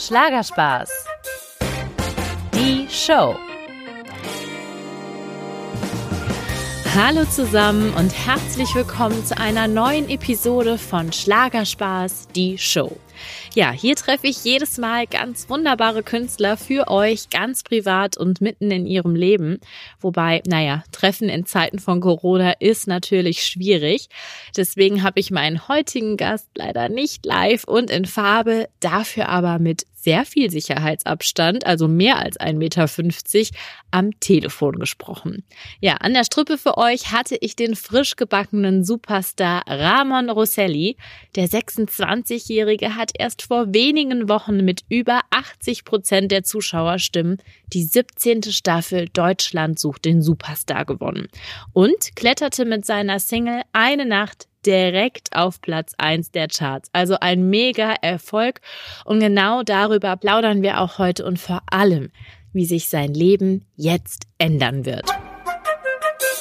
Schlagerspaß. Die Show. Hallo zusammen und herzlich willkommen zu einer neuen Episode von Schlagerspaß, die Show. Ja, hier treffe ich jedes Mal ganz wunderbare Künstler für euch, ganz privat und mitten in ihrem Leben. Wobei, naja, Treffen in Zeiten von Corona ist natürlich schwierig. Deswegen habe ich meinen heutigen Gast leider nicht live und in Farbe, dafür aber mit sehr viel Sicherheitsabstand, also mehr als 1,50 Meter, am Telefon gesprochen. Ja, an der Strippe für euch hatte ich den frisch gebackenen Superstar Ramon Rosselli. Der 26-Jährige hat erst vor wenigen Wochen mit über 80 Prozent der Zuschauerstimmen die 17. Staffel Deutschland sucht den Superstar gewonnen und kletterte mit seiner Single Eine Nacht direkt auf Platz eins der Charts. Also ein mega Erfolg. Und genau darüber plaudern wir auch heute und vor allem, wie sich sein Leben jetzt ändern wird.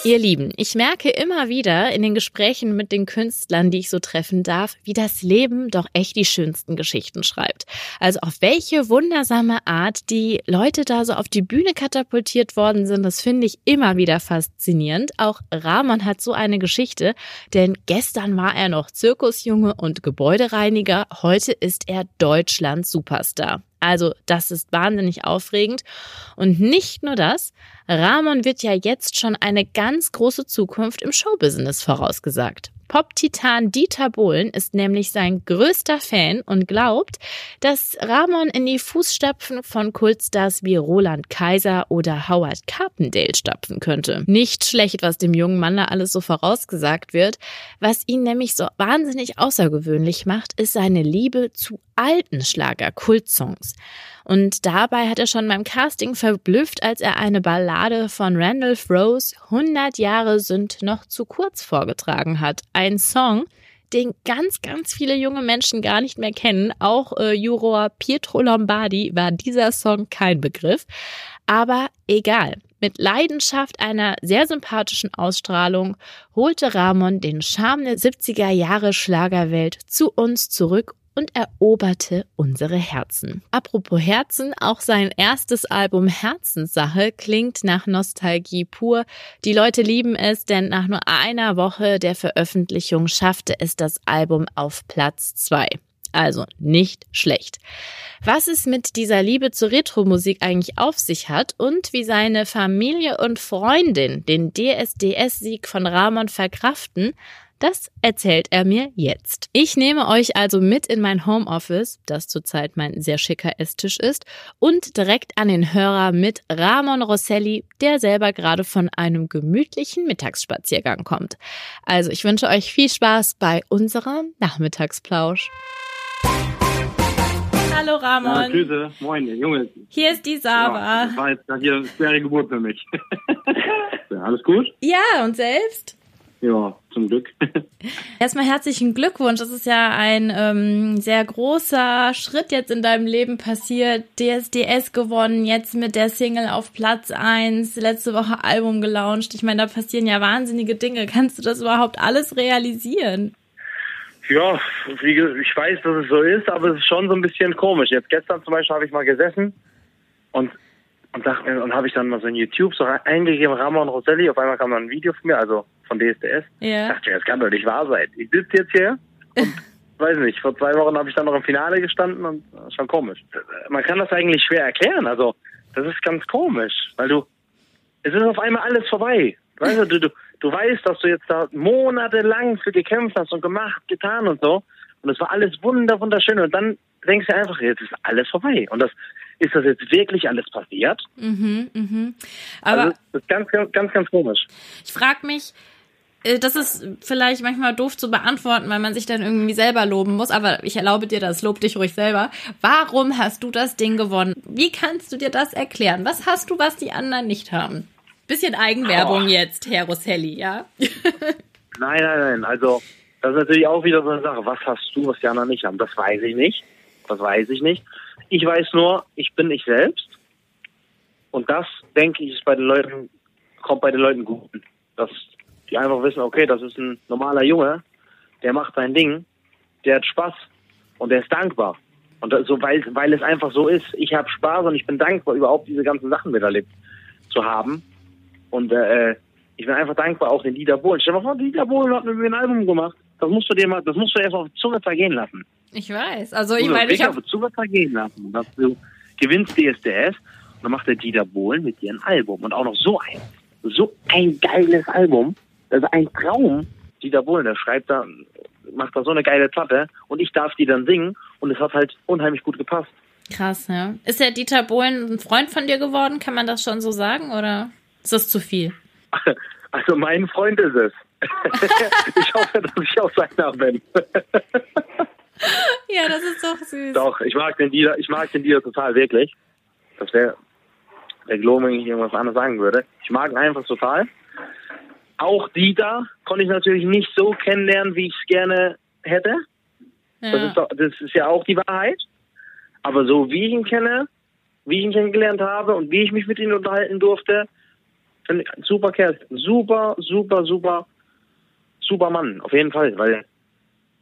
Ihr Lieben, ich merke immer wieder in den Gesprächen mit den Künstlern, die ich so treffen darf, wie das Leben doch echt die schönsten Geschichten schreibt. Also auf welche wundersame Art die Leute da so auf die Bühne katapultiert worden sind, das finde ich immer wieder faszinierend. Auch Rahman hat so eine Geschichte, denn gestern war er noch Zirkusjunge und Gebäudereiniger, heute ist er Deutschlands Superstar. Also das ist wahnsinnig aufregend. Und nicht nur das, Ramon wird ja jetzt schon eine ganz große Zukunft im Showbusiness vorausgesagt. Pop-Titan Dieter Bohlen ist nämlich sein größter Fan und glaubt, dass Ramon in die Fußstapfen von Kultstars wie Roland Kaiser oder Howard Carpendale stapfen könnte. Nicht schlecht, was dem jungen Mann da alles so vorausgesagt wird. Was ihn nämlich so wahnsinnig außergewöhnlich macht, ist seine Liebe zu alten Schlager-Kultsongs. Und dabei hat er schon beim Casting verblüfft, als er eine Ballade von Randolph Rose 100 Jahre sind noch zu kurz vorgetragen hat. Ein Song, den ganz, ganz viele junge Menschen gar nicht mehr kennen. Auch äh, Juror Pietro Lombardi war dieser Song kein Begriff. Aber egal. Mit Leidenschaft einer sehr sympathischen Ausstrahlung holte Ramon den Charme der 70er Jahre Schlagerwelt zu uns zurück und eroberte unsere Herzen. Apropos Herzen, auch sein erstes Album Herzenssache klingt nach Nostalgie pur. Die Leute lieben es, denn nach nur einer Woche der Veröffentlichung schaffte es das Album auf Platz zwei. Also nicht schlecht. Was es mit dieser Liebe zur Retro-Musik eigentlich auf sich hat und wie seine Familie und Freundin den DSDS-Sieg von Ramon verkraften, das erzählt er mir jetzt. Ich nehme euch also mit in mein Homeoffice, das zurzeit mein sehr schicker Esstisch ist, und direkt an den Hörer mit Ramon Rosselli, der selber gerade von einem gemütlichen Mittagsspaziergang kommt. Also ich wünsche euch viel Spaß bei unserem Nachmittagsplausch. Hallo Ramon. Ja, Grüße, moin, Junge. Hier ist die Sava. Ja, das war jetzt hier eine schwere Geburt für mich. ja, alles gut? Ja, und selbst? Ja, zum Glück. Erstmal herzlichen Glückwunsch. Das ist ja ein ähm, sehr großer Schritt jetzt in deinem Leben passiert. DSDS gewonnen, jetzt mit der Single auf Platz eins. letzte Woche Album gelauncht. Ich meine, da passieren ja wahnsinnige Dinge. Kannst du das überhaupt alles realisieren? Ja, wie, ich weiß, dass es so ist, aber es ist schon so ein bisschen komisch. Jetzt gestern zum Beispiel habe ich mal gesessen und und dachte und habe ich dann mal so in YouTube so eingegeben, Ramon Roselli, auf einmal kam dann ein Video von mir, also von DSDS. Ja. Ich dachte, das kann doch nicht wahr sein. Ich sitze jetzt hier und weiß nicht, vor zwei Wochen habe ich dann noch im Finale gestanden und das ist schon komisch. Man kann das eigentlich schwer erklären, also das ist ganz komisch, weil du, es ist auf einmal alles vorbei. Weißt du, du, du, du weißt, dass du jetzt da monatelang für gekämpft hast und gemacht, getan und so. Und es war alles wunder, wunderschön. Und dann denkst du einfach, jetzt ist alles vorbei. Und das, ist das jetzt wirklich alles passiert? Mhm, mhm. Aber also, das ist ganz, ganz, ganz, ganz komisch. Ich frage mich, äh, das ist vielleicht manchmal doof zu beantworten, weil man sich dann irgendwie selber loben muss, aber ich erlaube dir das, lob dich ruhig selber. Warum hast du das Ding gewonnen? Wie kannst du dir das erklären? Was hast du, was die anderen nicht haben? Bisschen Eigenwerbung oh. jetzt, Herr Rosselli, ja? nein, nein, nein. Also, das ist natürlich auch wieder so eine Sache. Was hast du, was die anderen nicht haben? Das weiß ich nicht. Das weiß ich nicht. Ich weiß nur, ich bin ich selbst. Und das, denke ich, ist bei den Leuten, kommt bei den Leuten gut. Dass die einfach wissen, okay, das ist ein normaler Junge, der macht sein Ding, der hat Spaß und der ist dankbar. Und so, weil, weil es einfach so ist, ich habe Spaß und ich bin dankbar, überhaupt diese ganzen Sachen miterlebt zu haben. Und äh, ich bin einfach dankbar auch den Dieter Bohlen. Stell dir mal vor, Dieter Bohlen hat mit mir ein Album gemacht. Das musst du dir mal, das musst du erst auf die Zunge zergehen lassen. Ich weiß. Also ich meine, ich habe die Zunge zergehen lassen. Dass du gewinnst DSDS und dann macht der Dieter Bohlen mit dir ein Album. Und auch noch so ein, so ein geiles Album. Ist ein Traum. Dieter Bohlen, der schreibt da, macht da so eine geile Platte und ich darf die dann singen und es hat halt unheimlich gut gepasst. krass, ja. Ist der Dieter Bohlen ein Freund von dir geworden? Kann man das schon so sagen oder ist das zu viel? Also mein Freund ist es. ich hoffe, dass ich auch seiner bin. Ja, das ist doch süß. Doch, ich mag den Dieter, ich mag den Dieter total wirklich. Das wäre der Glow, wenn ich irgendwas anderes sagen würde. Ich mag ihn einfach total. Auch Dieter konnte ich natürlich nicht so kennenlernen, wie ich es gerne hätte. Das, Ja. ist doch, das ist ja auch die Wahrheit. Aber so wie ich ihn kenne, wie ich ihn kennengelernt habe und wie ich mich mit ihm unterhalten durfte, finde ich ein super Kerl. Super, super, super, super Mann. Auf jeden Fall, weil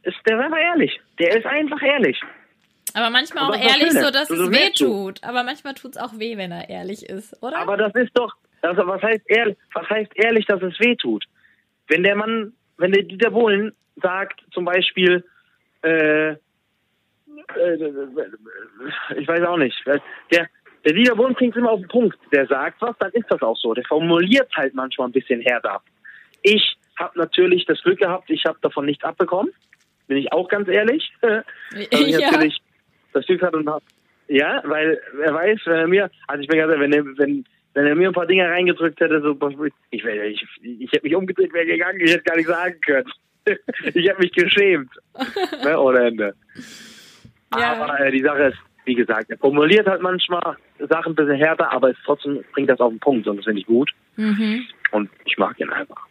ist, der ist einfach ehrlich. Der ist einfach ehrlich. Aber manchmal auch ehrlich, so dass Das es weh tut. Aber manchmal tut es auch weh, wenn er ehrlich ist, oder? Aber das ist doch, also was heißt ehrlich, was heißt ehrlich, dass es weh tut? Wenn der Mann, wenn der Dieter Bohlen sagt, zum Beispiel, äh, äh, ich weiß auch nicht, der, der Dieter Bohlen bringt immer auf den Punkt. Der sagt was, dann ist das auch so. Der formuliert halt manchmal ein bisschen härter. Ich habe natürlich das Glück gehabt, ich habe davon nichts abbekommen. Bin ich auch ganz ehrlich. Also ich ja. natürlich das Glück hatte und hab, ja, weil er weiß, wenn er mir, also ich bin ganz ehrlich, wenn er, wenn, wenn er mir ein paar Dinge reingedrückt hätte, so, ich ich, ich hätte mich umgedreht, wäre gegangen, ich hätte gar nicht sagen können. ich hätte mich geschämt. ne, ohne Ende. Ja. Aber äh, die Sache ist, wie gesagt, er formuliert halt manchmal Sachen ein bisschen härter, aber es trotzdem bringt das auf den Punkt und das finde ich gut. Mhm. Und ich mag ihn einfach.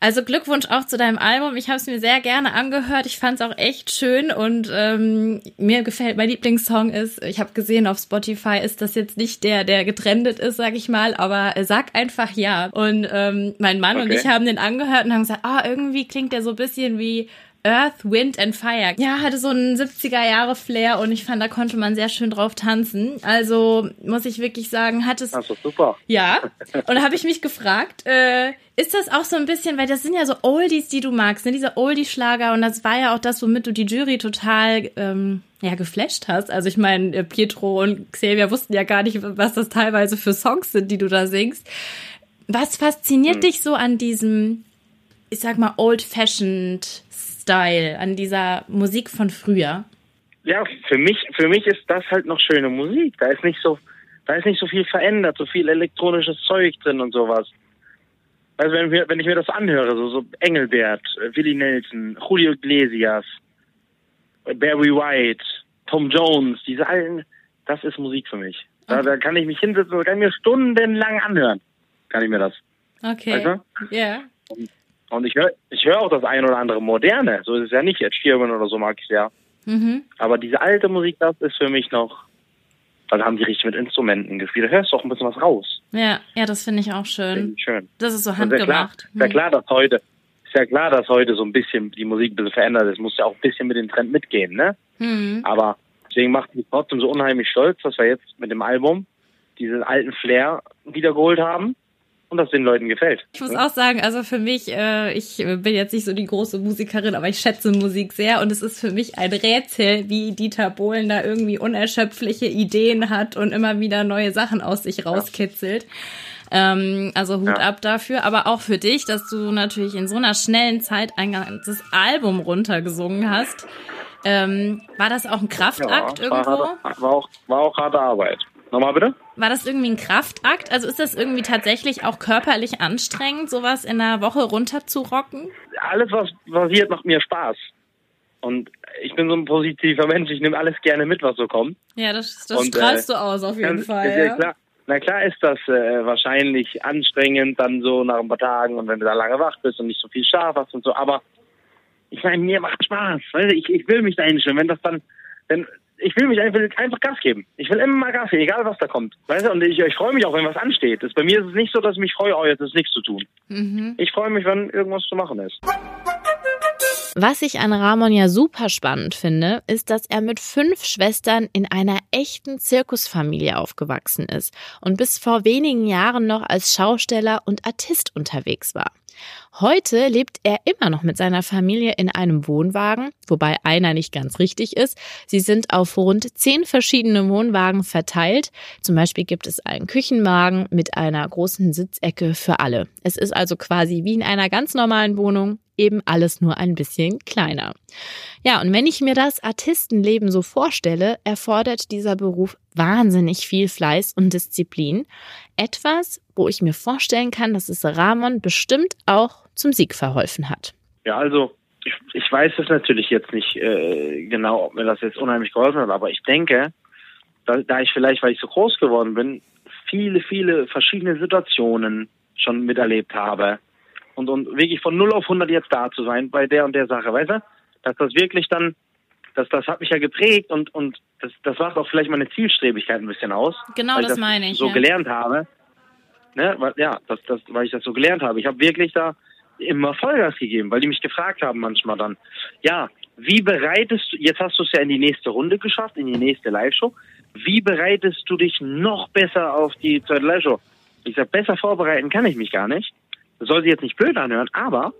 Also Glückwunsch auch zu deinem Album. Ich habe es mir sehr gerne angehört. Ich fand es auch echt schön und ähm, mir gefällt, mein Lieblingssong ist, ich habe gesehen auf Spotify, ist das jetzt nicht der, der getrendet ist, sag ich mal, aber äh, sag einfach ja. Und ähm, mein Mann und Okay. ich haben den angehört und haben gesagt, ah, irgendwie klingt der so ein bisschen wie Earth, Wind and Fire. Ja, hatte so einen 70er Jahre Flair und ich fand, da konnte man sehr schön drauf tanzen. Also muss ich wirklich sagen, hat es Das ist super. ja, und da habe ich mich gefragt, äh, ist das auch so ein bisschen, weil das sind ja so Oldies, die du magst, ne? diese Oldie-Schlager und das war ja auch das, womit du die Jury total ähm, ja, geflasht hast. Also ich meine, äh, Pietro und Xavier wussten ja gar nicht, was das teilweise für Songs sind, die du da singst. Was fasziniert Hm. dich so an diesem, ich sag mal, old-fashioned Style, an dieser Musik von früher? Ja, für mich, für mich ist das halt noch schöne Musik. Da ist nicht so, da ist nicht so viel verändert, so viel elektronisches Zeug drin und sowas. Also wenn, wir, wenn ich mir das anhöre, so, so Engelbert, Willie Nelson, Julio Iglesias, Barry White, Tom Jones, diese alten, das ist Musik für mich. Da, da kann ich mich hinsetzen und kann mir stundenlang anhören. Kann ich mir das. Okay. Weißt du? Ja. Und ich höre ich höre auch das ein oder andere Moderne. So ist es ja nicht. Ed Sheeran oder so mag ich ja. Mhm. Aber diese alte Musik, das ist für mich noch. Da haben die richtig mit Instrumenten gespielt. Da hörst du auch ein bisschen was raus. Ja, ja, das finde ich auch schön. Ich Schön. Das ist so sehr handgemacht. ist ja Hm. klar, dass heute, ist ja klar, dass heute so ein bisschen die Musik ein bisschen verändert ist. Muss ja auch ein bisschen mit dem Trend mitgehen, ne? Hm. Aber deswegen macht mich trotzdem so unheimlich stolz, dass wir jetzt mit dem Album diesen alten Flair wiedergeholt haben und das den Leuten gefällt. Ich muss auch sagen, also für mich, äh, ich bin jetzt nicht so die große Musikerin, aber ich schätze Musik sehr und es ist für mich ein Rätsel, wie Dieter Bohlen da irgendwie unerschöpfliche Ideen hat und immer wieder neue Sachen aus sich rauskitzelt. Ähm, also Hut Ja. ab dafür, aber auch für dich, dass du natürlich in so einer schnellen Zeit ein ganzes Album runtergesungen hast. Ähm, war das auch ein Kraftakt war, irgendwo? harte, war, auch, war auch harte Arbeit. Nochmal bitte? War das irgendwie ein Kraftakt? Also ist das irgendwie tatsächlich auch körperlich anstrengend, sowas in einer Woche runterzurocken? alles, was passiert, macht mir Spaß. Und ich bin so ein positiver Mensch, ich nehme alles gerne mit, was so kommt. Ja, das, das Und, strahlst äh, du aus auf jeden Ganz- Fall. ja Ja. klar. Na klar ist das äh, wahrscheinlich anstrengend dann so nach ein paar Tagen und wenn du da lange wach bist und nicht so viel Schlaf hast und so, aber ich meine, mir macht Spaß. Weißt du, ich, ich will mich da hinstellen. Wenn das dann, wenn, ich will mich einfach, einfach Gas geben. Ich will immer mal Gas geben, egal was da kommt. Weißt du, und ich, ich freue mich auch, wenn was ansteht. Das, bei mir ist es nicht so, dass ich mich freue, oh, jetzt ist nichts zu tun. Mhm. Ich freue mich, wenn irgendwas zu machen ist. Was ich an Ramon ja super spannend finde, ist, dass er mit fünf Schwestern in einer echten Zirkusfamilie aufgewachsen ist und bis vor wenigen Jahren noch als Schausteller und Artist unterwegs war. Heute lebt er immer noch mit seiner Familie in einem Wohnwagen, wobei einer nicht ganz richtig ist. Sie sind auf rund zehn verschiedene Wohnwagen verteilt. Zum Beispiel gibt es einen Küchenwagen mit einer großen Sitzecke für alle. Es ist also quasi wie in einer ganz normalen Wohnung, eben alles nur ein bisschen kleiner. Ja, und wenn ich mir das Artistenleben so vorstelle, erfordert dieser Beruf wahnsinnig viel Fleiß und Disziplin. Etwas, wo ich mir vorstellen kann, dass es Ramon bestimmt auch zum Sieg verholfen hat. Ja, also ich, ich weiß es natürlich jetzt nicht äh, genau, ob mir das jetzt unheimlich geholfen hat, aber ich denke, da, da ich vielleicht, weil ich so groß geworden bin, viele, viele verschiedene Situationen schon miterlebt habe und, und wirklich von 0 auf 100 jetzt da zu sein bei der und der Sache, weißt du? Dass das wirklich dann, das, das hat mich ja geprägt und, und das, das macht auch vielleicht meine Zielstrebigkeit ein bisschen aus. Genau, das, das, meine ich. So ja. gelernt habe. Ne? Weil, ja, das, das, weil ich das so gelernt habe. Ich habe wirklich da immer Vollgas gegeben, weil die mich gefragt haben manchmal dann, ja, wie bereitest du, jetzt hast du es ja in die nächste Runde geschafft, in die nächste Live-Show, wie bereitest du dich noch besser auf die zweite Live-Show? Ich sage, besser vorbereiten kann ich mich gar nicht. Das soll sich jetzt nicht blöd anhören, aber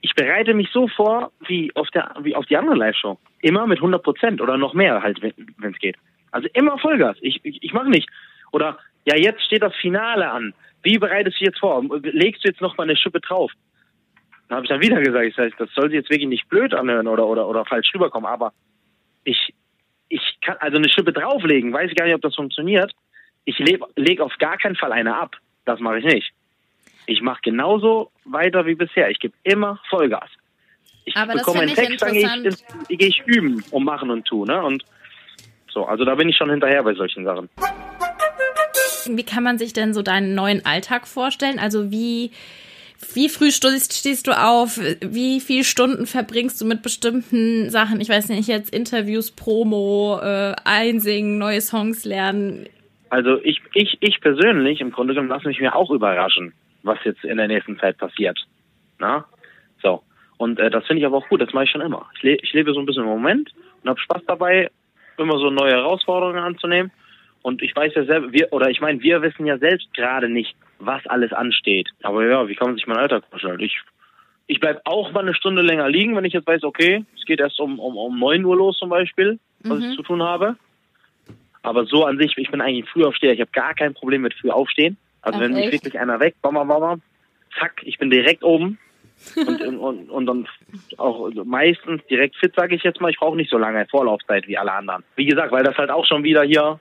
ich bereite mich so vor wie auf der wie auf die andere Live-Show. Immer mit 100 Prozent oder noch mehr halt, wenn es geht. Also immer Vollgas. Ich, ich, ich mache nicht. Oder ja, jetzt steht das Finale an. Wie bereitest du jetzt vor? Legst du jetzt noch mal eine Schippe drauf? Dann habe ich dann wieder gesagt, ich sag, das soll sich jetzt wirklich nicht blöd anhören oder, oder, oder falsch rüberkommen, aber ich, ich kann also eine Schippe drauflegen, weiß ich gar nicht, ob das funktioniert. Ich lege auf gar keinen Fall eine ab. Das mache ich nicht. Ich mache genauso weiter wie bisher. Ich gebe immer Vollgas. Ich Aber bekomme einen Text, dann gehe ich, geh ich üben und machen und tun. Ne? Und so, also da bin ich schon hinterher bei solchen Sachen. Wie kann man sich denn so deinen neuen Alltag vorstellen? Also wie, wie früh stehst, du auf? Wie viele Stunden verbringst du mit bestimmten Sachen? Ich weiß nicht, jetzt Interviews, Promo, äh, einsingen, neue Songs lernen. Also ich, ich, ich persönlich, im Grunde genommen, lasse mich mir auch überraschen was jetzt in der nächsten Zeit passiert. Na? So. Und äh, das finde ich aber auch gut, das mache ich schon immer. Ich, le ich lebe so ein bisschen im Moment und habe Spaß dabei, immer so neue Herausforderungen anzunehmen. Und ich weiß ja selber, wir, oder ich meine, wir wissen ja selbst gerade nicht, was alles ansteht. Aber ja, wie kann man sich mein Alltag vorstellen? Ich, ich bleib auch mal eine Stunde länger liegen, wenn ich jetzt weiß, okay, es geht erst um, um, um 9 Uhr los zum Beispiel, was mhm. ich zu tun habe. Aber so an sich, ich bin eigentlich ein Frühaufsteher, ich habe gar kein Problem mit früh aufstehen. Also Ach, wenn mich wirklich einer weg, bam, bam, zack, ich bin direkt oben. und, und, und dann auch meistens direkt fit, sage ich jetzt mal. Ich brauche nicht so lange Vorlaufzeit wie alle anderen. Wie gesagt, weil das halt auch schon wieder hier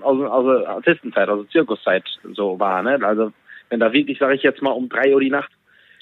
aus, aus Artistenzeit, also Zirkuszeit so war. Ne? Also wenn da wirklich, sage ich jetzt mal, um drei Uhr die Nacht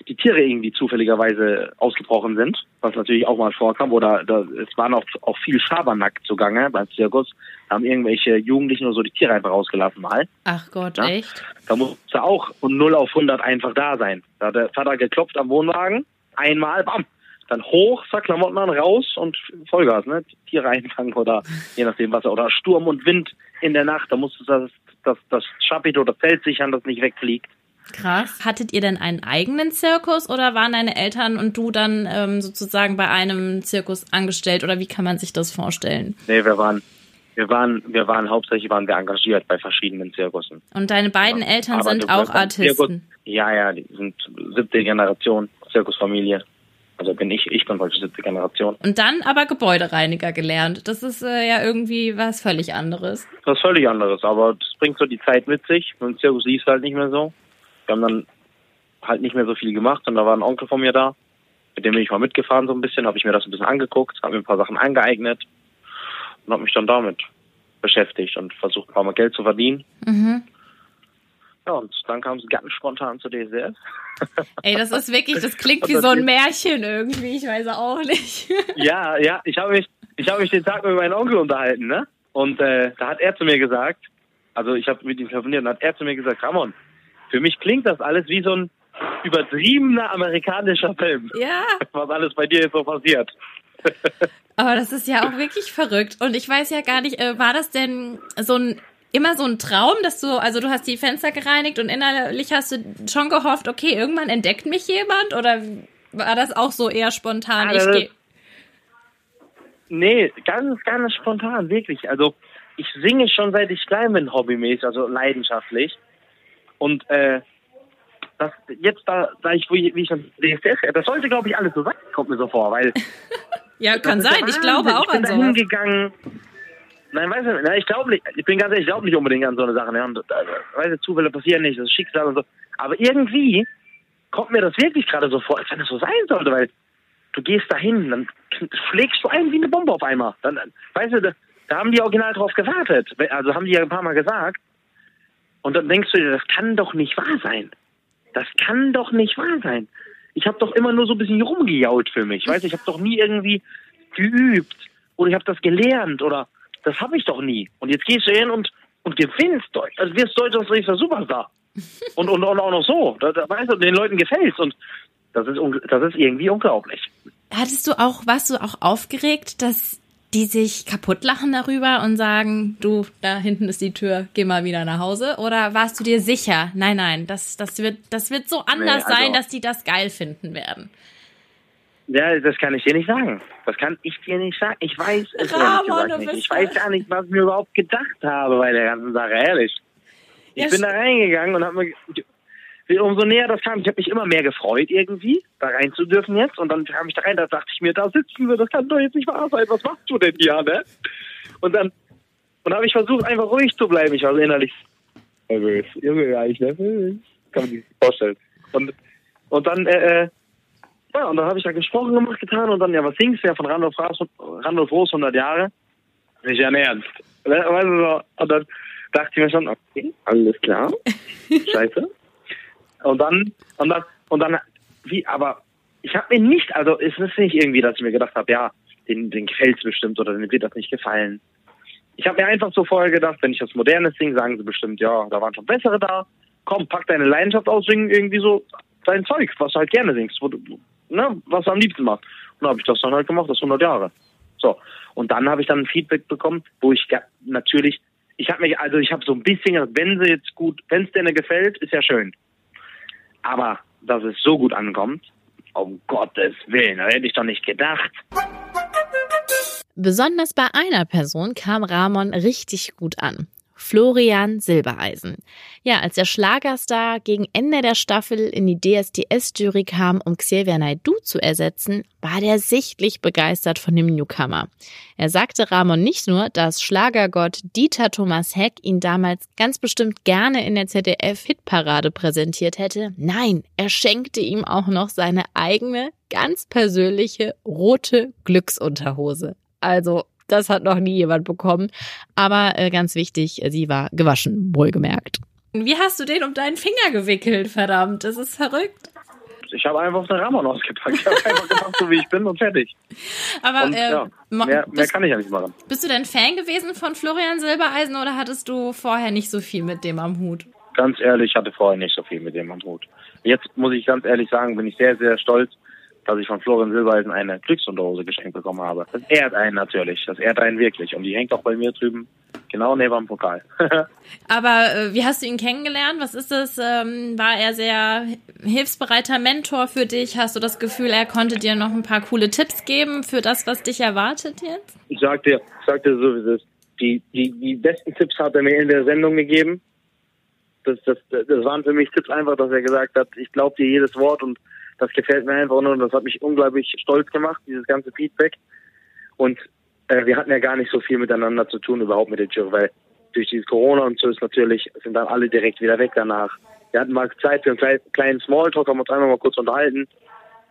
die Tiere irgendwie zufälligerweise ausgebrochen sind, was natürlich auch mal vorkam, oder da, es waren auch, auch viel Schabernack zugange beim Zirkus, haben irgendwelche Jugendlichen oder so die Tiere einfach rausgelassen mal. Ach Gott, ja? echt? Da musste auch von 0 auf 100 einfach da sein. Da hat der Vater geklopft am Wohnwagen, einmal, bam, dann hoch, zack, Klamotten an, raus und Vollgas, ne? Tiere einfangen oder je nachdem was, oder Sturm und Wind in der Nacht, da musste das, das, das Chapiteau, das Feld sichern, das nicht wegfliegt. Krass. Hattet ihr denn einen eigenen Zirkus oder waren deine Eltern und du dann ähm, sozusagen bei einem Zirkus angestellt oder wie kann man sich das vorstellen? Nee, wir waren, wir waren, wir waren hauptsächlich waren wir engagiert bei verschiedenen Zirkussen. Und deine beiden ja. Eltern Aber sind auch Artisten? Zirkus, ja, ja, die sind siebte Generation Zirkusfamilie. Also bin ich, ich bin heute siebte Generation. Und dann aber Gebäudereiniger gelernt. Das ist äh, ja irgendwie was völlig anderes. Was völlig anderes, aber das bringt so die Zeit mit sich. Mit dem Zirkus lief es halt nicht mehr so. Wir haben dann halt nicht mehr so viel gemacht und da war ein Onkel von mir da, mit dem bin ich mal mitgefahren so ein bisschen, habe ich mir das ein bisschen angeguckt, habe mir ein paar Sachen angeeignet und habe mich dann damit beschäftigt und versucht, ein paar Mal Geld zu verdienen. Mhm. Ja, und dann kam es ganz spontan zu DSF. Ey, das ist wirklich, das klingt wie so ein Märchen irgendwie, ich weiß auch nicht. ja, ja, ich habe mich, ich habe mich den Tag mit meinem Onkel unterhalten, ne? Und äh, da hat er zu mir gesagt, also ich habe mit ihm telefoniert, und hat er zu mir gesagt, Ramon, für mich klingt das alles wie so ein übertriebener amerikanischer Film. Ja. Was alles bei dir jetzt so passiert. Aber das ist ja auch wirklich verrückt. Und ich weiß ja gar nicht, äh, war das denn so ein immer so ein Traum, dass du, also du hast die Fenster gereinigt und innerlich hast du schon gehofft, okay, irgendwann entdeckt mich jemand oder war das auch so eher spontan? Ja, ich das ist- Nee, ganz, ganz spontan, wirklich. Also ich singe schon seit ich klein bin, hobbymäßig, also leidenschaftlich. Und äh, das jetzt da, da ich, wie ich schon DSDS, das sollte glaube ich alles so sein, kommt mir so vor, weil Ja, kann sein. Ich glaube auch ich bin an sowas. hingegangen. Nein, weißt du, na, ich glaube nicht, ich bin ganz ehrlich, ich glaube nicht unbedingt an so eine Sache. Ne? Und, also, weißt du, Zufälle passieren nicht, das ist Schicksal und so. Aber irgendwie kommt mir das wirklich gerade so vor, als wenn das so sein sollte, weil du gehst dahin, dann schlägst du ein wie eine Bombe auf einmal. Dann, dann- weißt du, da, da haben die original drauf gewartet. Also haben die ja ein paar Mal gesagt. Und dann denkst du dir, das kann doch nicht wahr sein. Das kann doch nicht wahr sein. Ich habe doch immer nur so ein bisschen rumgejault für mich. Weißt ich habe doch nie irgendwie geübt oder ich habe das gelernt oder das habe ich doch nie. Und jetzt gehst du hin und, und gewinnst. Also wirst Deutschlands nächster Superstar. Und, und, und auch noch so. Da, da, weißt du, den Leuten gefällt's. Und das ist, das ist irgendwie unglaublich. Hattest du auch, warst du auch aufgeregt, dass die sich kaputt lachen darüber und sagen, du, da hinten ist die Tür, geh mal wieder nach Hause? Oder warst du dir sicher? Nein, nein, das, das wird, das wird so anders Nee, also- sein, dass die das geil finden werden. Ja, das kann ich dir nicht sagen. Das kann ich dir nicht sagen. Ich weiß es Ramon, nicht. Ich weiß gar nicht, was ich mir überhaupt gedacht habe bei der ganzen Sache, ehrlich. Ich Ja, bin da reingegangen und habe mir umso näher das kam, ich habe mich immer mehr gefreut irgendwie, da rein zu dürfen jetzt. Und dann kam ich da rein, da dachte ich mir, da sitzen wir, das kann doch jetzt nicht wahr sein. Was machst du denn hier, ne? Und dann und habe ich versucht, einfach ruhig zu bleiben. Ich war so innerlich nervös. Junge, ja, ich nervös. Kann man sich vorstellen. Und, und dann, äh, äh, ja, und dann habe ich da gesprochen gemacht, getan und dann, ja, was singst du ja von Randolph Randolph Roos 100 Jahre? Nicht ja ernst. Weißt du. Und dann dachte ich mir schon, okay, alles klar. Scheiße. Und dann, und dann, und dann, wie, aber ich habe mir nicht, also es ist nicht irgendwie, dass ich mir gedacht habe, ja, den, den gefällt's bestimmt oder den wird das nicht gefallen. Ich habe mir einfach so vorher gedacht, wenn ich das Moderne singe, sagen sie bestimmt, ja, da waren schon bessere da. Komm, pack deine Leidenschaft aus, sing irgendwie so dein Zeug, was du halt gerne singst, wo du, ne, was du am liebsten machst. Und dann habe ich das dann halt gemacht, das 100 Jahre. So. Und dann habe ich dann ein Feedback bekommen, wo ich natürlich, ich habe mir, also ich habe so ein bisschen, wenn sie jetzt gut, wenn es denen gefällt, ist ja schön. Aber dass es so gut ankommt, um Gottes Willen, hätte ich doch nicht gedacht. Besonders bei einer Person kam Ramon richtig gut an. Florian Silbereisen. Ja, als der Schlagerstar gegen Ende der Staffel in die DSDS-Jury kam, um Xavier Naidoo zu ersetzen, war der sichtlich begeistert von dem Newcomer. Er sagte Ramon nicht nur, dass Schlagergott Dieter Thomas Heck ihn damals ganz bestimmt gerne in der ZDF-Hitparade präsentiert hätte. Nein, er schenkte ihm auch noch seine eigene, ganz persönliche rote Glücksunterhose. Also, das hat noch nie jemand bekommen. Aber äh, ganz wichtig, äh, sie war gewaschen, wohlgemerkt. Wie hast du den um deinen Finger gewickelt, verdammt? Das ist verrückt. Ich habe einfach auf den Ramon ausgepackt. Ich habe einfach gemacht, so wie ich bin und fertig. Aber Und, äh, ja, mehr, mehr bist, kann ich ja nicht machen. bist du denn Fan gewesen von Florian Silbereisen oder hattest du vorher nicht so viel mit dem am Hut? Ganz ehrlich, ich hatte vorher nicht so viel mit dem am Hut. Jetzt muss ich ganz ehrlich sagen, bin ich sehr, sehr stolz, dass ich von Florian Silbereisen eine Glücksunterhose geschenkt bekommen habe. Das ehrt einen natürlich. Das ehrt einen wirklich. Und die hängt auch bei mir drüben genau neben dem Pokal. Aber äh, wie hast du ihn kennengelernt? Was ist das? Ähm, war er sehr hilfsbereiter Mentor für dich? Hast du das Gefühl, er konnte dir noch ein paar coole Tipps geben für das, was dich erwartet jetzt? ich sag dir, ich sag dir so, wie es ist. Die, die, die besten Tipps hat er mir in der Sendung gegeben. Das, das, das waren für mich Tipps einfach, dass er gesagt hat, ich glaube dir jedes Wort und das gefällt mir einfach nur und das hat mich unglaublich stolz gemacht, dieses ganze Feedback. Und äh, wir hatten ja gar nicht so viel miteinander zu tun überhaupt mit der Jury, weil durch dieses Corona und so ist natürlich, sind dann alle direkt wieder weg danach. Wir hatten mal Zeit für einen kleinen Smalltalk, haben uns einmal mal kurz unterhalten,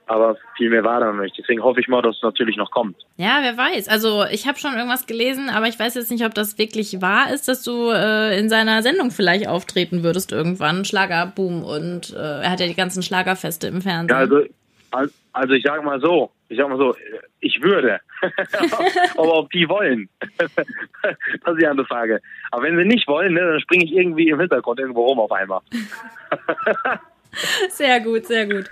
aber viel mehr war da noch nicht. Deswegen hoffe ich mal, dass es natürlich noch kommt. Ja, wer weiß. Also ich habe schon irgendwas gelesen, aber ich weiß jetzt nicht, ob das wirklich wahr ist, dass du äh, in seiner Sendung vielleicht auftreten würdest irgendwann. Schlagerboom und äh, er hat ja die ganzen Schlagerfeste im Fernsehen. Ja, also, al- also ich sag mal so, ich sag mal so, ich würde. Aber ob die wollen, das ist die andere Frage. Aber wenn sie nicht wollen, ne, dann springe ich irgendwie im Hintergrund irgendwo rum auf einmal. Sehr gut, sehr gut.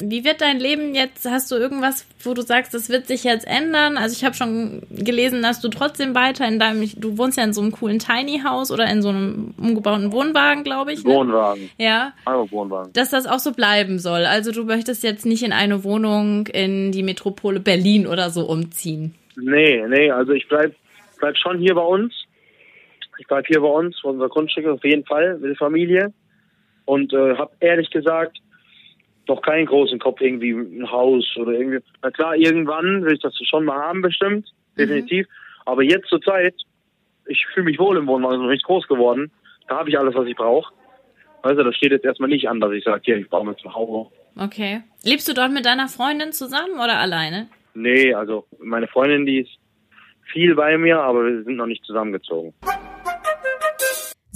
Wie wird dein Leben jetzt? Hast du irgendwas, wo du sagst, das wird sich jetzt ändern? Also ich habe schon gelesen, dass du trotzdem weiter in deinem, du wohnst ja in so einem coolen Tiny House oder in so einem umgebauten Wohnwagen, glaube ich. Ne? Wohnwagen. Ja. Also Wohnwagen. Dass das auch so bleiben soll. Also du möchtest jetzt nicht in eine Wohnung in die Metropole Berlin oder so umziehen. Nee, nee, also ich bleib, bleib schon hier bei uns. Ich bleib hier bei uns, bei unserer Grundstücke auf jeden Fall, mit der Familie. Und äh, habe ehrlich gesagt noch keinen großen Kopf, irgendwie ein Haus oder irgendwie. Na klar, irgendwann will ich das schon mal haben, bestimmt, mhm. definitiv. Mhm. Aber jetzt zur Zeit, ich fühle mich wohl im Wohnwagen, bin richtig groß geworden. Da habe ich alles, was ich brauche. Also das steht jetzt erstmal nicht an, dass ich sage, hier, ich baue mir zu Hause. Okay. Lebst du dort mit deiner Freundin zusammen oder alleine? Nee, also meine Freundin, die ist viel bei mir, aber wir sind noch nicht zusammengezogen.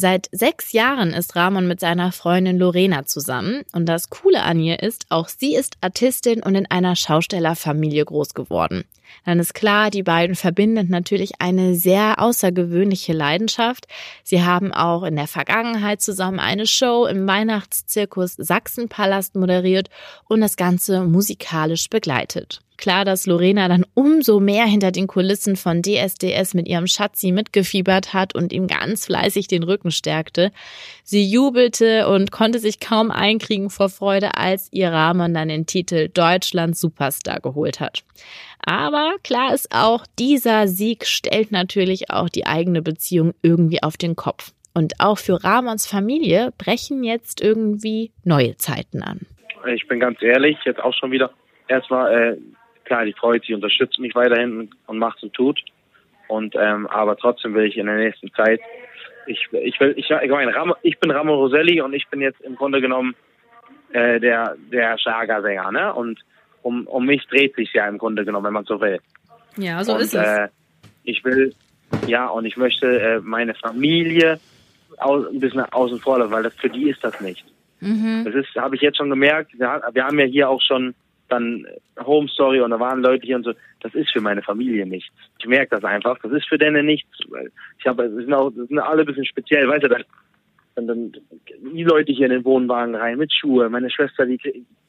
Seit sechs Jahren ist Ramon mit seiner Freundin Lorena zusammen. Und das Coole an ihr ist, auch sie ist Artistin und in einer Schaustellerfamilie groß geworden. Dann ist klar, die beiden verbinden natürlich eine sehr außergewöhnliche Leidenschaft. Sie haben auch in der Vergangenheit zusammen eine Show im Weihnachtszirkus Sachsenpalast moderiert und das Ganze musikalisch begleitet klar, dass Lorena dann umso mehr hinter den Kulissen von DSDS mit ihrem Schatzi mitgefiebert hat und ihm ganz fleißig den Rücken stärkte. Sie jubelte und konnte sich kaum einkriegen vor Freude, als ihr Rahman dann den Titel Deutschland Superstar geholt hat. Aber klar ist auch, dieser Sieg stellt natürlich auch die eigene Beziehung irgendwie auf den Kopf. Und auch für Ramons Familie brechen jetzt irgendwie neue Zeiten an. Ich bin ganz ehrlich, jetzt auch schon wieder erstmal äh, klar, die freut sich, unterstützt mich weiterhin und macht und tut. Und ähm, aber trotzdem will ich in der nächsten Zeit, ich, ich will, ich, ich meine, Ram, ich bin Ramon Roselli und ich bin jetzt im Grunde genommen äh, der der Schlagersänger, ne? Und um um mich dreht sich ja im Grunde genommen, wenn man so will. Ja, so und, ist es. Äh, ich will, ja, und ich möchte äh, meine Familie au, ein bisschen außen vor lassen, weil das für die ist das nicht. Mhm. Das ist, habe ich jetzt schon gemerkt. Wir, wir haben ja hier auch schon dann Home Story und da waren Leute hier und so. Das ist für meine Familie nichts. Ich merke das einfach. Das ist für denen nichts. Ich habe, es sind auch, das sind alle ein bisschen speziell. Weißt du, dann, dann, dann die Leute hier in den Wohnwagen rein mit Schuhe. Meine Schwester, die,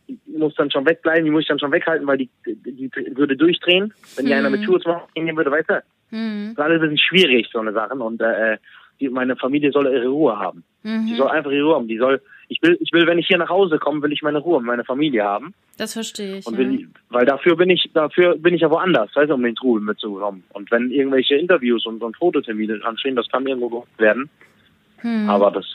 die muss dann schon wegbleiben, die muss ich dann schon weghalten, weil die, die, die würde durchdrehen, wenn die mhm. einer mit Schuhe zu machen würde, weißt du. Mhm. Das ist alles ein bisschen schwierig, so eine Sachen. Und äh, die, meine Familie soll ihre Ruhe haben. Mhm. Die soll einfach ihre Ruhe haben. Die soll, ich will, ich will, wenn ich hier nach Hause komme, will ich meine Ruhe, meine Familie haben. Das verstehe ich. Und will, ja. weil dafür bin ich, dafür bin ich ja woanders, weißt du, um den Trubel mitzukommen. Und wenn irgendwelche Interviews und, und Fototermine anstehen, das kann irgendwo gemacht werden. Hm. Aber das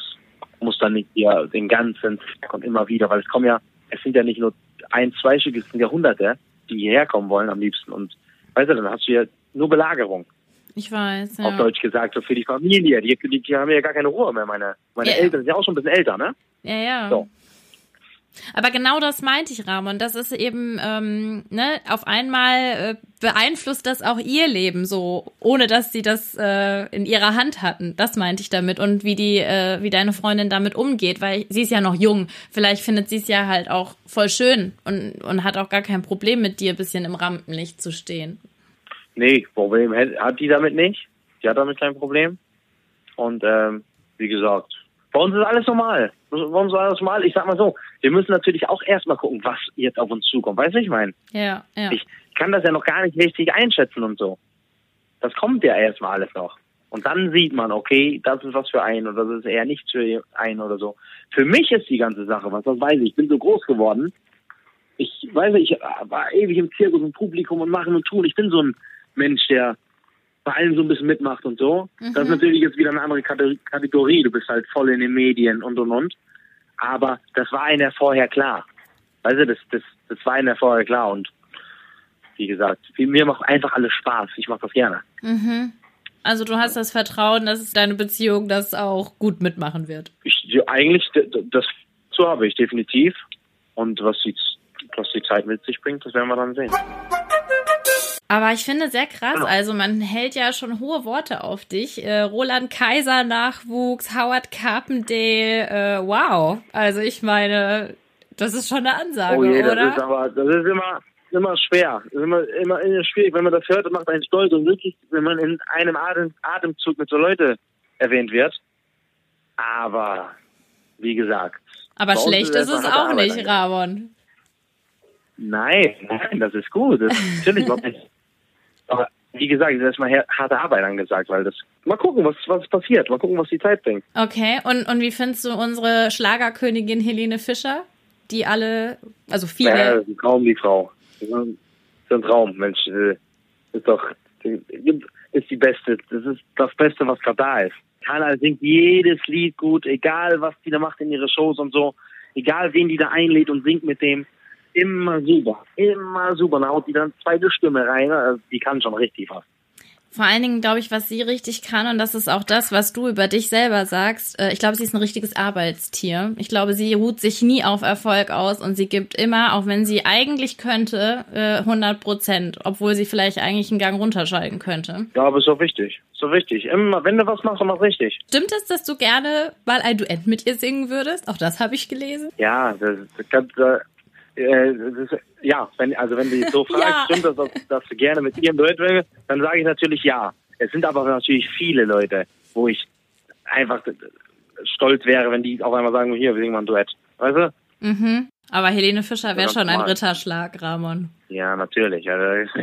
muss dann nicht hier den ganzen und immer wieder, weil es kommen ja, es sind ja nicht nur ein, zwei Stück, es sind ja Hunderte, die hierher kommen wollen am liebsten. Und weißt du, dann hast du ja nur Belagerung. Ich weiß, ja. Auf Deutsch gesagt, so für die Familie. Die, die, die haben ja gar keine Ruhe mehr. Meine, meine ja. Eltern sind ja auch schon ein bisschen älter, ne? Ja, ja. So. Aber genau das meinte ich, Ramon. Das ist eben, ähm, ne, auf einmal äh, beeinflusst das auch ihr Leben so, ohne dass sie das äh, in ihrer Hand hatten. Das meinte ich damit. Und wie die, äh, wie deine Freundin damit umgeht, weil sie ist ja noch jung. Vielleicht findet sie es ja halt auch voll schön und, und hat auch gar kein Problem mit dir ein bisschen im Rampenlicht zu stehen. Nee, Problem hat die damit nicht. Die hat damit kein Problem. Und ähm, wie gesagt, bei uns ist alles normal. Bei uns ist alles normal. Ich sag mal so, wir müssen natürlich auch erstmal gucken, was jetzt auf uns zukommt. Weißt du, ich meine? Ja, ja. Ich kann das ja noch gar nicht richtig einschätzen und so. Das kommt ja erstmal alles noch. Und dann sieht man, okay, das ist was für einen oder das ist eher nichts für einen oder so. Für mich ist die ganze Sache was, das weiß ich. Ich bin so groß geworden. Ich weiß nicht, ich war ewig im Zirkus und Publikum und machen und tun. Ich bin so ein Mensch, der bei allem so ein bisschen mitmacht und so. Mhm. Das ist natürlich jetzt wieder eine andere Kategorie. Du bist halt voll in den Medien und und und. Aber das war einem ja vorher klar. Weißt du, das, das, das war einem ja vorher klar. Und wie gesagt, mir macht einfach alles Spaß. Ich mache das gerne. Mhm. Also du hast das Vertrauen, dass deine Beziehung das auch gut mitmachen wird. Ich, eigentlich, das so habe ich definitiv. Und was die, was die Zeit mit sich bringt, das werden wir dann sehen. Aber ich finde sehr krass, genau. also man hält ja schon hohe Worte auf dich. Äh, Roland Kaiser Nachwuchs, Howard Carpendale, äh, wow. Also ich meine, das ist schon eine Ansage, oh je, oder? Das ist aber, das ist immer, immer schwer. Das ist immer, immer, immer schwierig. Wenn man das hört, macht einen stolz und wirklich, wenn man in einem Atem, Atemzug mit so Leute erwähnt wird. Aber, wie gesagt. Aber schlecht ist, es auch nicht, Ramon. Nein, nein, das ist gut. Das ist natürlich noch nicht. Aber wie gesagt, es ist erstmal harte Arbeit angesagt, weil das. Mal gucken, was, was passiert. Mal gucken, was die Zeit bringt. Okay, und, und wie findest du unsere Schlagerkönigin Helene Fischer? Die alle, also viele. Ja, das ist ein Traum, die Frau. Das ist ein Traum, Mensch. Äh, ist doch. Ist die beste. Das ist das Beste, was gerade da ist. Carla singt jedes Lied gut, egal was die da macht in ihre Shows und so. Egal wen die da einlädt und singt mit dem immer super, immer super. Da haut die dann zweite Stimme rein, also die kann schon richtig was. Vor allen Dingen glaube ich, was sie richtig kann, und das ist auch das, was du über dich selber sagst. Äh, ich glaube, sie ist ein richtiges Arbeitstier. Ich glaube, sie ruht sich nie auf Erfolg aus und sie gibt immer, auch wenn sie eigentlich könnte, 100 äh, Prozent, obwohl sie vielleicht eigentlich einen Gang runterschalten könnte. Ja, aber ist so wichtig. So wichtig. Immer, wenn du was machst, dann mach richtig. Stimmt es, dass du gerne mal ein Duett mit ihr singen würdest? Auch das habe ich gelesen. Ja, das, das, das äh, ist, ja, wenn, also wenn du so fragst, ja. stimmt das, dass, du gerne mit ihrem Duett willst, dann sage ich natürlich ja. Es sind aber natürlich viele Leute, wo ich einfach stolz wäre, wenn die auf einmal sagen, hier, wir singen mal ein Duett. Weißt du? Mhm. Aber Helene Fischer wäre schon ein Ritterschlag, Ramon. Ja, natürlich. Ja, das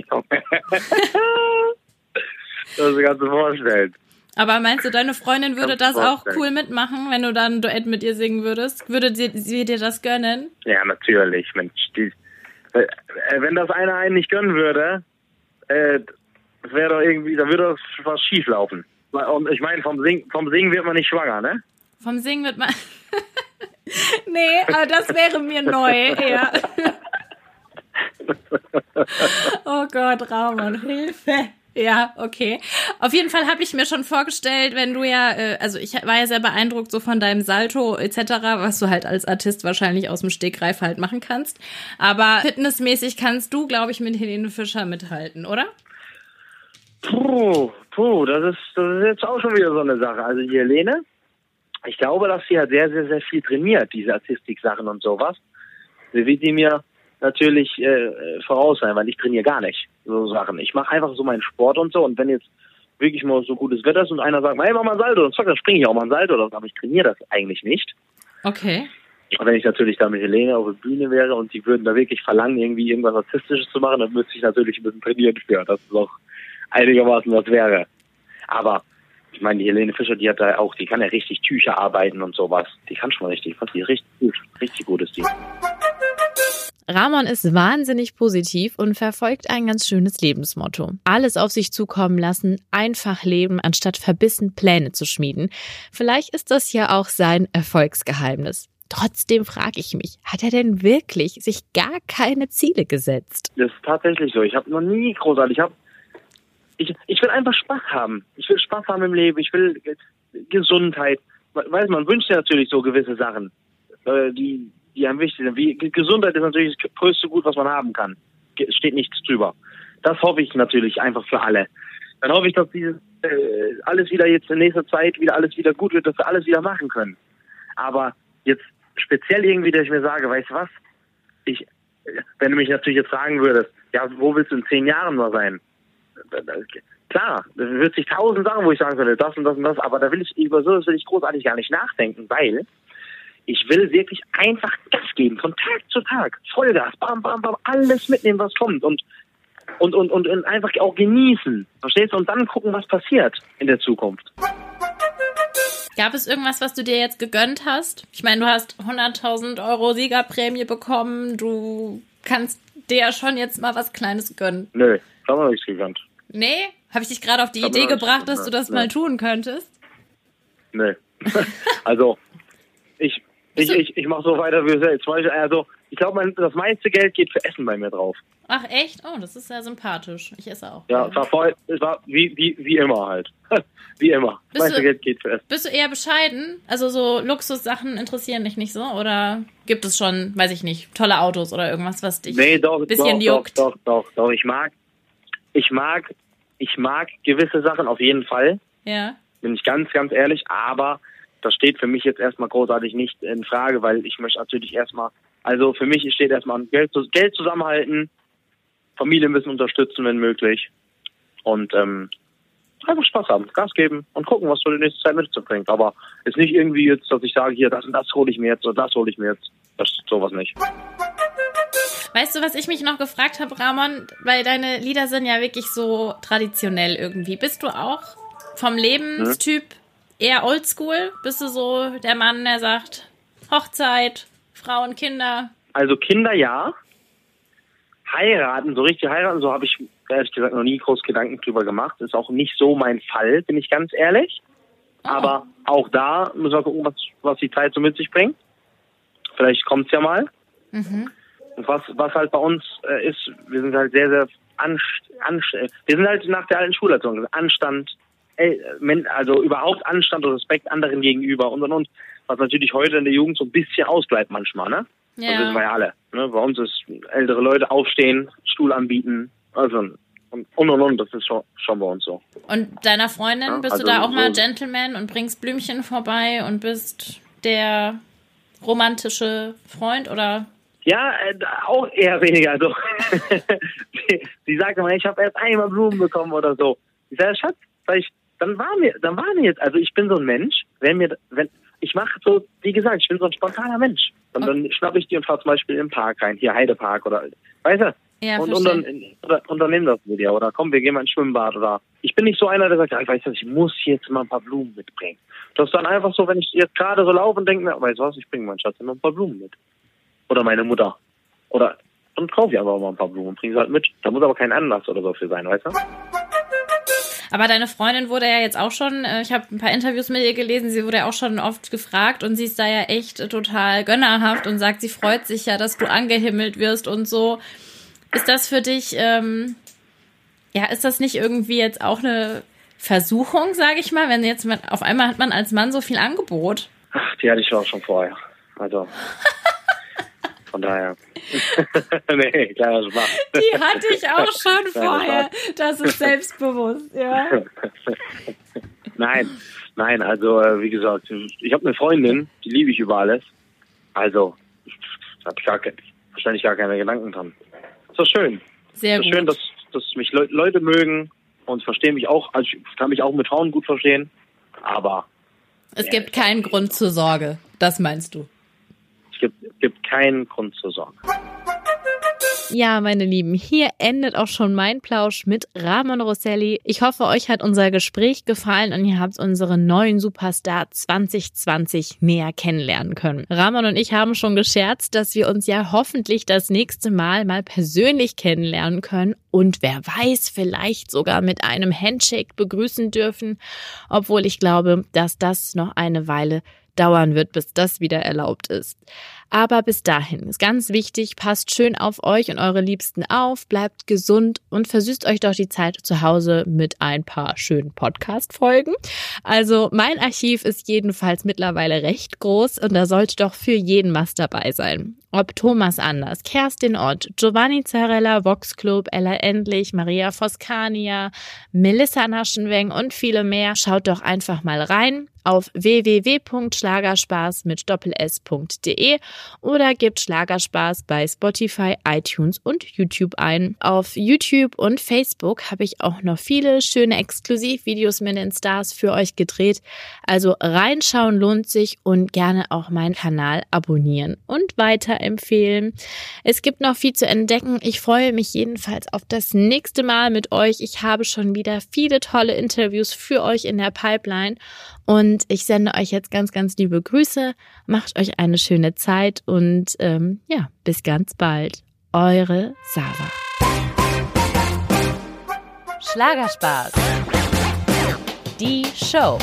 das Ganze vorstellt. Aber meinst du, deine Freundin würde das auch cool mitmachen, wenn du dann ein Duett mit ihr singen würdest? Würde sie, sie dir das gönnen? Ja, natürlich. Mensch, die, äh, wenn das einer einen nicht gönnen würde, äh, das wäre doch irgendwie, da würde doch was schief laufen. Und ich meine, vom, Sing, vom Singen wird man nicht schwanger, ne? Vom Singen wird man. nee, aber das wäre mir neu, ja. oh Gott, Ramon, Hilfe. Ja, okay. Auf jeden Fall habe ich mir schon vorgestellt, wenn du ja, äh, also ich war ja sehr beeindruckt so von deinem Salto etc., was du halt als Artist wahrscheinlich aus dem Stegreif halt machen kannst. Aber fitnessmäßig kannst du, glaube ich, mit Helene Fischer mithalten, oder? Puh, puh, das ist, das ist jetzt auch schon wieder so eine Sache. Also die Helene, ich glaube, dass sie halt sehr, sehr, sehr viel trainiert, diese Artistik-Sachen und sowas. Sie wird die mir natürlich äh, voraus sein, weil ich trainiere gar nicht so Sachen. Ich mache einfach so meinen Sport und so und wenn jetzt wirklich mal so gutes Wetter ist und einer sagt, hey, mach mal ein Salto, und zack, dann springe ich auch mal ein Salto, aber ich trainiere das eigentlich nicht. Okay. Und wenn ich natürlich da mit Helene auf der Bühne wäre und die würden da wirklich verlangen, irgendwie irgendwas Artistisches zu machen, dann müsste ich natürlich ein bisschen trainieren für, dass es auch einigermaßen was wäre. Aber ich meine, die Helene Fischer, die hat da auch, die kann ja richtig Tücher arbeiten und sowas. Die kann schon mal richtig, was die richtig gut, richtig gut ist die. Ramon ist wahnsinnig positiv und verfolgt ein ganz schönes Lebensmotto. Alles auf sich zukommen lassen, einfach leben, anstatt verbissen Pläne zu schmieden. Vielleicht ist das ja auch sein Erfolgsgeheimnis. Trotzdem frage ich mich, hat er denn wirklich sich gar keine Ziele gesetzt? Das ist tatsächlich so. Ich habe noch nie großartig, ich habe ich, ich will einfach Spaß haben. Ich will Spaß haben im Leben. Ich will Gesundheit. Weiß man wünscht ja natürlich so gewisse Sachen, äh, die die am wichtigsten sind. Wie, Gesundheit ist natürlich das größte Gut, was man haben kann. Steht nichts drüber. Das hoffe ich natürlich einfach für alle. Dann hoffe ich, dass dieses äh, alles wieder jetzt in nächster Zeit wieder alles wieder gut wird, dass wir alles wieder machen können. Aber jetzt speziell irgendwie, dass ich mir sage, weißt du was? Ich, wenn du mich natürlich jetzt fragen würdest, ja, wo willst du in zehn Jahren mal sein? Klar, da wird sich tausend Sachen, wo ich sagen würde, das und das und das, aber da will ich über so, das will ich großartig gar nicht nachdenken, weil ich will wirklich einfach Gas geben, von Tag zu Tag. Vollgas, bam, bam, bam, alles mitnehmen, was kommt und, und, und, und, einfach auch genießen. Verstehst du? Und dann gucken, was passiert in der Zukunft. Gab es irgendwas, was du dir jetzt gegönnt hast? Ich meine, du hast 100.000 Euro Siegerprämie bekommen. Du kannst dir ja schon jetzt mal was Kleines gönnen. Nö, haben wir nichts gegönnt. Nee? Habe ich dich gerade auf die Idee gebracht, dass du das nee. mal tun könntest? Nö. also, ich, ich, ich, ich mache so weiter wie selbst. Also, ich glaube, das meiste Geld geht für Essen bei mir drauf. Ach echt? Oh, das ist sehr sympathisch. Ich esse auch. Ja, es war, voll, es war wie, wie, wie immer halt. wie immer. Das meiste du, Geld geht für Essen. Bist du eher bescheiden? Also so Luxussachen interessieren dich nicht so? Oder gibt es schon, weiß ich nicht, tolle Autos oder irgendwas, was dich nee, doch, ein bisschen doch, juckt? Doch, doch, doch, doch. Ich mag, ich mag, ich mag gewisse Sachen auf jeden Fall. Ja. Bin ich ganz, ganz ehrlich. Aber das steht für mich jetzt erstmal großartig nicht in Frage, weil ich möchte natürlich erstmal, also für mich steht erstmal Geld, Geld zusammenhalten, Familie müssen unterstützen, wenn möglich. Und ähm, einfach Spaß haben, Gas geben und gucken, was so die nächste Zeit mitzubringen. Aber ist nicht irgendwie jetzt, dass ich sage, hier, das und das hole ich mir jetzt oder das hole ich mir jetzt. Das ist sowas nicht. Weißt du, was ich mich noch gefragt habe, Ramon? Weil deine Lieder sind ja wirklich so traditionell irgendwie. Bist du auch vom Lebenstyp eher oldschool? Bist du so der Mann, der sagt, Hochzeit, Frauen, Kinder? Also Kinder ja. Heiraten, so richtig heiraten, so habe ich ehrlich gesagt noch nie groß Gedanken drüber gemacht. Ist auch nicht so mein Fall, bin ich ganz ehrlich. Oh. Aber auch da müssen wir gucken, was, was die Zeit so mit sich bringt. Vielleicht kommt's ja mal. Mhm. Und was, was halt bei uns äh, ist, wir sind halt sehr, sehr anst, anst, wir sind halt nach der alten Schulerziehung. Anstand, also überhaupt Anstand und Respekt anderen gegenüber und und und. Was natürlich heute in der Jugend so ein bisschen ausbleibt manchmal, ne? Das wissen wir ja alle. Ne? Bei uns ist ältere Leute aufstehen, Stuhl anbieten, also und und und, und. das ist schon, schon bei uns so. Und deiner Freundin, Ja, bist du also da auch mal Gentleman und bringst Blümchen vorbei und bist der romantische Freund oder? Ja, äh, auch eher weniger. Also sie, sie sagt immer, ich habe erst einmal Blumen bekommen oder so. Ich sage, Schatz, ich, dann war mir, dann war mir jetzt, also ich bin so ein Mensch, wenn mir, wenn ich mache so, wie gesagt, ich bin so ein spontaner Mensch. Und dann schnapp ich die und fahr zum Beispiel in den Park rein, hier Heidepark oder, weißt du? Ja, und, und, dann, oder, unternehmen das mit dir oder komm, wir gehen mal ins Schwimmbad oder ich bin nicht so einer, der sagt, ja, ich weiß das, ich muss jetzt mal ein paar Blumen mitbringen. Das ist dann einfach so, wenn ich jetzt gerade so laufe und denke mir, weißt du was, ich bringe meinen Schatz immer ein paar Blumen mit. Oder meine Mutter. Oder dann kaufe ich einfach mal ein paar Blumen und bringe sie halt mit. Da muss aber kein Anlass oder so für sein, weißt du? Aber deine Freundin wurde ja jetzt auch schon, äh, ich habe ein paar Interviews mit ihr gelesen, sie wurde ja auch schon oft gefragt und sie ist da ja echt äh, total gönnerhaft und sagt, sie freut sich ja, dass du angehimmelt wirst und so. Ist das für dich, ähm, ja, ist das nicht irgendwie jetzt auch eine Versuchung, sage ich mal, wenn jetzt man, auf einmal hat man als Mann so viel Angebot? Ach, die hatte ich auch schon vorher. Also. Von daher. nee, kleiner Spaß. Die hatte ich auch schon vorher. Das ist selbstbewusst, ja. Nein, nein, also äh, wie gesagt, ich habe eine Freundin, die liebe ich über alles. Also, da habe ich gar kein, wahrscheinlich gar keine Gedanken dran. Ist doch schön. Sehr ist gut. schön, dass, dass mich Leu Leute mögen und verstehen mich auch. Also ich kann mich auch mit Frauen gut verstehen. Aber Es gibt keinen Grund zur Sorge. Das meinst du? Gibt keinen Grund zur Sorge. Ja, meine Lieben, hier endet auch schon mein Plausch mit Ramon Rosselli. Ich hoffe, euch hat unser Gespräch gefallen und ihr habt unseren neuen Superstar 2020 näher kennenlernen können. Ramon und ich haben schon gescherzt, dass wir uns ja hoffentlich das nächste Mal mal persönlich kennenlernen können und wer weiß, vielleicht sogar mit einem Handshake begrüßen dürfen, obwohl ich glaube, dass das noch eine Weile dauern wird, bis das wieder erlaubt ist. Aber bis dahin ist ganz wichtig, passt schön auf euch und eure Liebsten auf, bleibt gesund und versüßt euch doch die Zeit zu Hause mit ein paar schönen Podcast-Folgen. Also mein Archiv ist jedenfalls mittlerweile recht groß und da sollte doch für jeden was dabei sein. Ob Thomas Anders, Kerstin Ott, Giovanni Zarella, Vox Club, Ella Endlich, Maria Foscania, Melissa Naschenweng und viele mehr. Schaut doch einfach mal rein auf www.schlagerspaß mit doppels.de oder gebt Schlagerspaß bei Spotify, iTunes und YouTube ein. Auf YouTube und Facebook habe ich auch noch viele schöne Exklusivvideos mit den Stars für euch gedreht. Also reinschauen lohnt sich und gerne auch meinen Kanal abonnieren und weiterempfehlen. Es gibt noch viel zu entdecken. Ich freue mich jedenfalls auf das nächste Mal mit euch. Ich habe schon wieder viele tolle Interviews für euch in der Pipeline und ich sende euch jetzt ganz, ganz liebe Grüße. Macht euch eine schöne Zeit und ähm, ja, bis ganz bald. Eure Sarah. Schlagerspaß. Die Show.